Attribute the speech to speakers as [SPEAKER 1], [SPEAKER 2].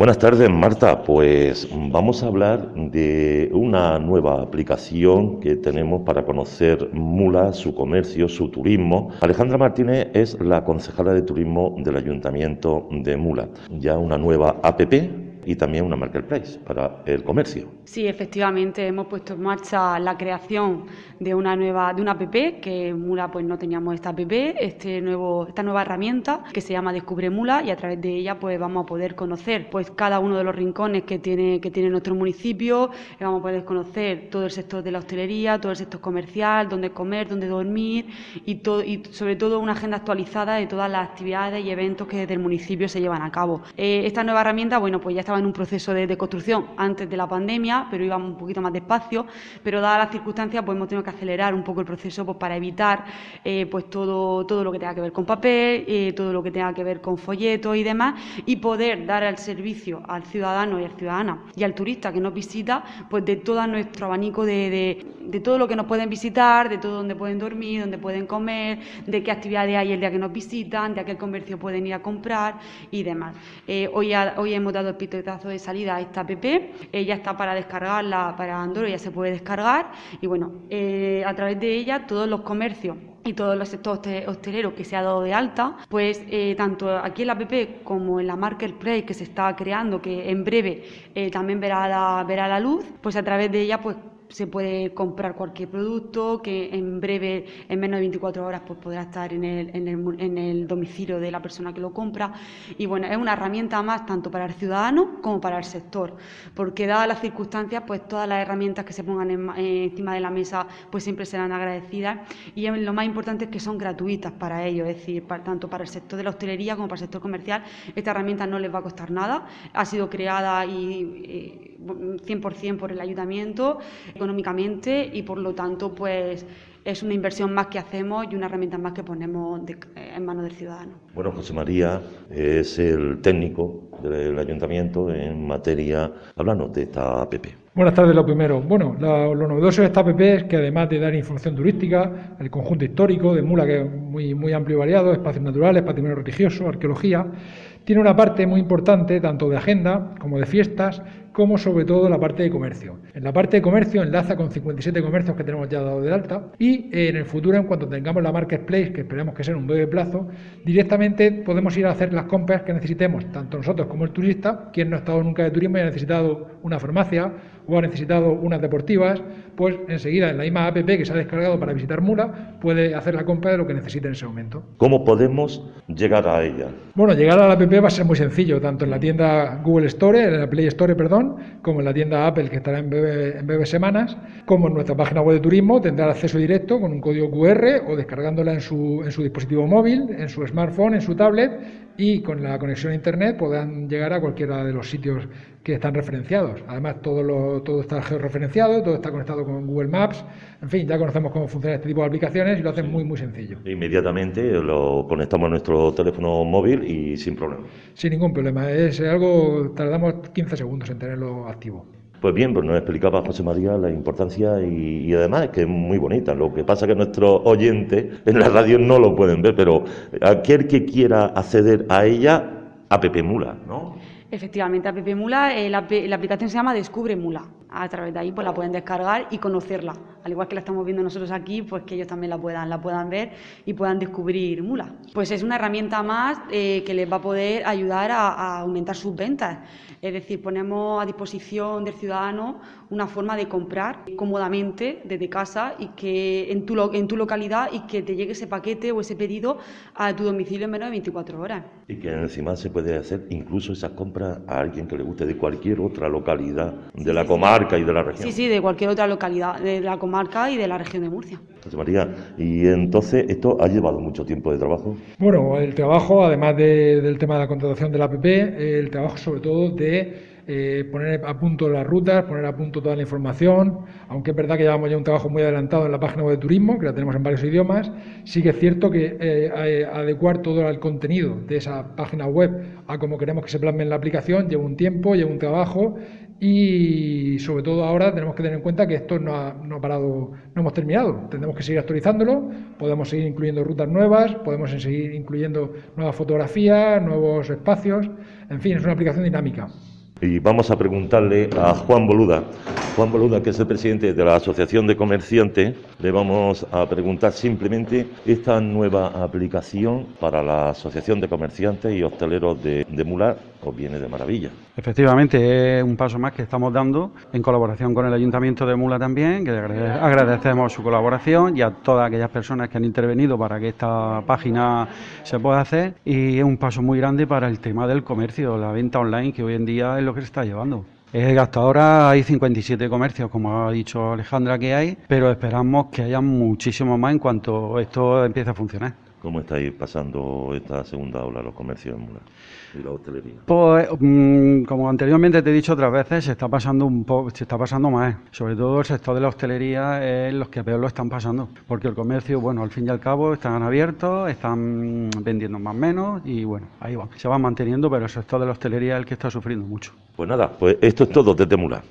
[SPEAKER 1] Buenas tardes, Marta. Pues vamos a hablar de una nueva aplicación que tenemos para conocer Mula, su comercio, su turismo. Alejandra Martínez es la concejala de turismo del Ayuntamiento de Mula. Ya una nueva APP y también una marketplace para el comercio.
[SPEAKER 2] Sí, efectivamente hemos puesto en marcha la creación de una nueva de una app que Mula pues no teníamos esta app, este nuevo esta nueva herramienta que se llama Descubre Mula y a través de ella pues vamos a poder conocer pues cada uno de los rincones que tiene que tiene nuestro municipio, vamos a poder conocer todo el sector de la hostelería, todo el sector comercial, dónde comer, dónde dormir y todo y sobre todo una agenda actualizada de todas las actividades y eventos que desde el municipio se llevan a cabo. Eh, esta nueva herramienta, bueno, pues ya estaba en un proceso de, construcción antes de la pandemia, pero íbamos un poquito más despacio, pero dadas las circunstancias pues hemos tenido que acelerar un poco el proceso pues, para evitar eh, pues todo, todo lo que tenga que ver con papel, eh, todo lo que tenga que ver con folletos y demás, y poder dar el servicio al ciudadano y al ciudadana y al turista que nos visita, pues de todo nuestro abanico de, de, todo lo que nos pueden visitar, de todo donde pueden dormir, donde pueden comer, de qué actividades hay el día que nos visitan, de a qué comercio pueden ir a comprar y demás. Eh, hoy, hoy hemos dado el pito de salida a esta app. ella está para descargarla para Android, ya se puede descargar. Y bueno, eh, a través de ella todos los comercios y todos los sectores hosteleros que se ha dado de alta, pues eh, tanto aquí en la app como en la Marketplace que se está creando, que en breve eh, también verá la, verá la luz, pues a través de ella pues se puede comprar cualquier producto que en breve, en menos de 24 horas, pues podrá estar en el, en el, en el domicilio de la persona que lo compra. Y bueno, es una herramienta más tanto para el ciudadano como para el sector, porque dadas las circunstancias, pues todas las herramientas que se pongan encima de la mesa, pues siempre serán agradecidas. Y lo más importante es que son gratuitas para ellos, es decir, tanto para el sector de la hostelería como para el sector comercial, esta herramienta no les va a costar nada. Ha sido creada y, 100% por el ayuntamiento económicamente y por lo tanto pues es una inversión más que hacemos y una herramienta más que ponemos en manos del ciudadano.
[SPEAKER 1] Bueno, José María es el técnico del ayuntamiento en materia, hablando de esta APP.
[SPEAKER 3] Buenas tardes, lo primero. Bueno, lo novedoso de esta APP es que además de dar información turística, el conjunto histórico de Mula, que es muy, muy amplio y variado, espacios naturales, patrimonio religioso, arqueología, tiene una parte muy importante tanto de agenda como de fiestas, como sobre todo la parte de comercio. En la parte de comercio enlaza con 57 comercios que tenemos ya dado de alta y en el futuro, en cuanto tengamos la marketplace, que esperemos que sea en un breve plazo, directamente podemos ir a hacer las compras que necesitemos, tanto nosotros como el turista, quien no ha estado nunca de turismo y ha necesitado una farmacia o ha necesitado unas deportivas, pues enseguida en la misma app que se ha descargado para visitar Mula puede hacer la compra de lo que necesite en ese momento.
[SPEAKER 1] ¿Cómo podemos llegar a ella?
[SPEAKER 3] Bueno, llegar a la app va a ser muy sencillo, tanto en la tienda Google Store, en la Play Store, perdón, como en la tienda Apple que estará en breve, en semanas, como en nuestra página web de turismo tendrá acceso directo con un código QR o descargándola en su, en su dispositivo móvil, en su smartphone, en su tablet y con la conexión a Internet podrán llegar a cualquiera de los sitios que están referenciados. Además, todo, lo, todo está georreferenciado, todo está conectado con Google Maps. En fin, ya conocemos cómo funciona este tipo de aplicaciones y lo hacen muy, muy sencillo.
[SPEAKER 1] Inmediatamente lo conectamos a nuestro teléfono móvil y sin problema.
[SPEAKER 3] Sin ningún problema. Es algo, tardamos 15 segundos en tenerlo activo.
[SPEAKER 1] Pues bien, pues nos explicaba José María la importancia y, además es que es muy bonita. Lo que pasa es que nuestros oyentes en la radio no lo pueden ver, pero aquel que quiera acceder a ella, a Pepe Mula, ¿no?
[SPEAKER 2] Efectivamente, a Pepe Mula, eh, la, la, aplicación se llama Descubre Mula. A través de ahí pues la pueden descargar y conocerla. Al igual que la estamos viendo nosotros aquí, pues que ellos también la puedan, la puedan ver y puedan descubrir Mula. Pues es una herramienta más eh, que les va a poder ayudar a, aumentar sus ventas. Es decir, ponemos a disposición del ciudadano una forma de comprar cómodamente desde casa y que en tu, en tu localidad y que te llegue ese paquete o ese pedido a tu domicilio en menos de 24 horas.
[SPEAKER 1] Y que encima se puede hacer incluso esas compras a alguien que le guste de cualquier otra localidad de la comarca y de la región.
[SPEAKER 2] Sí, sí, de cualquier otra localidad de la comarca y de la región de Murcia.
[SPEAKER 1] José María, y entonces esto ha llevado mucho tiempo de trabajo.
[SPEAKER 3] Bueno, el trabajo, además del tema de la contratación de la APP, el trabajo sobre todo de eh, poner a punto las rutas, poner a punto toda la información, aunque es verdad que llevamos ya un trabajo muy adelantado en la página web de turismo, que la tenemos en varios idiomas, sí que es cierto que eh, adecuar todo el contenido de esa página web a como queremos que se plasme en la aplicación lleva un tiempo, lleva un trabajo y sobre todo ahora tenemos que tener en cuenta que esto no ha, parado, no hemos terminado, tenemos que seguir actualizándolo, podemos seguir incluyendo rutas nuevas, podemos seguir incluyendo nuevas fotografías, nuevos espacios, en fin, es una aplicación dinámica.
[SPEAKER 1] Y vamos a preguntarle a Juan Boluda. Juan Boluda, que es el presidente de la Asociación de Comerciantes, le vamos a preguntar simplemente esta nueva aplicación para la Asociación de Comerciantes y Hosteleros de, de Mular os viene de maravilla.
[SPEAKER 4] Efectivamente, es un paso más que estamos dando en colaboración con el Ayuntamiento de Mula también, que agradecemos su colaboración y a todas aquellas personas que han intervenido para que esta página se pueda hacer y es un paso muy grande para el tema del comercio, la venta online que hoy en día es lo que se está llevando. Hasta ahora hay 57 comercios, como ha dicho Alejandra que hay, pero esperamos que haya muchísimo más en cuanto esto empiece a funcionar.
[SPEAKER 1] ¿Cómo estáis pasando esta segunda ola los comercios en Mula y la hostelería?
[SPEAKER 4] Pues, mm, como anteriormente te he dicho otras veces, se está pasando un poco, se está pasando más. Sobre todo el sector de la hostelería es los que peor lo están pasando, porque el comercio, bueno, al fin y al cabo están abiertos, están vendiendo más o menos y bueno, ahí van, se van manteniendo, pero el sector de la hostelería es el que está sufriendo mucho.
[SPEAKER 1] Pues nada, pues esto es todo desde Mula.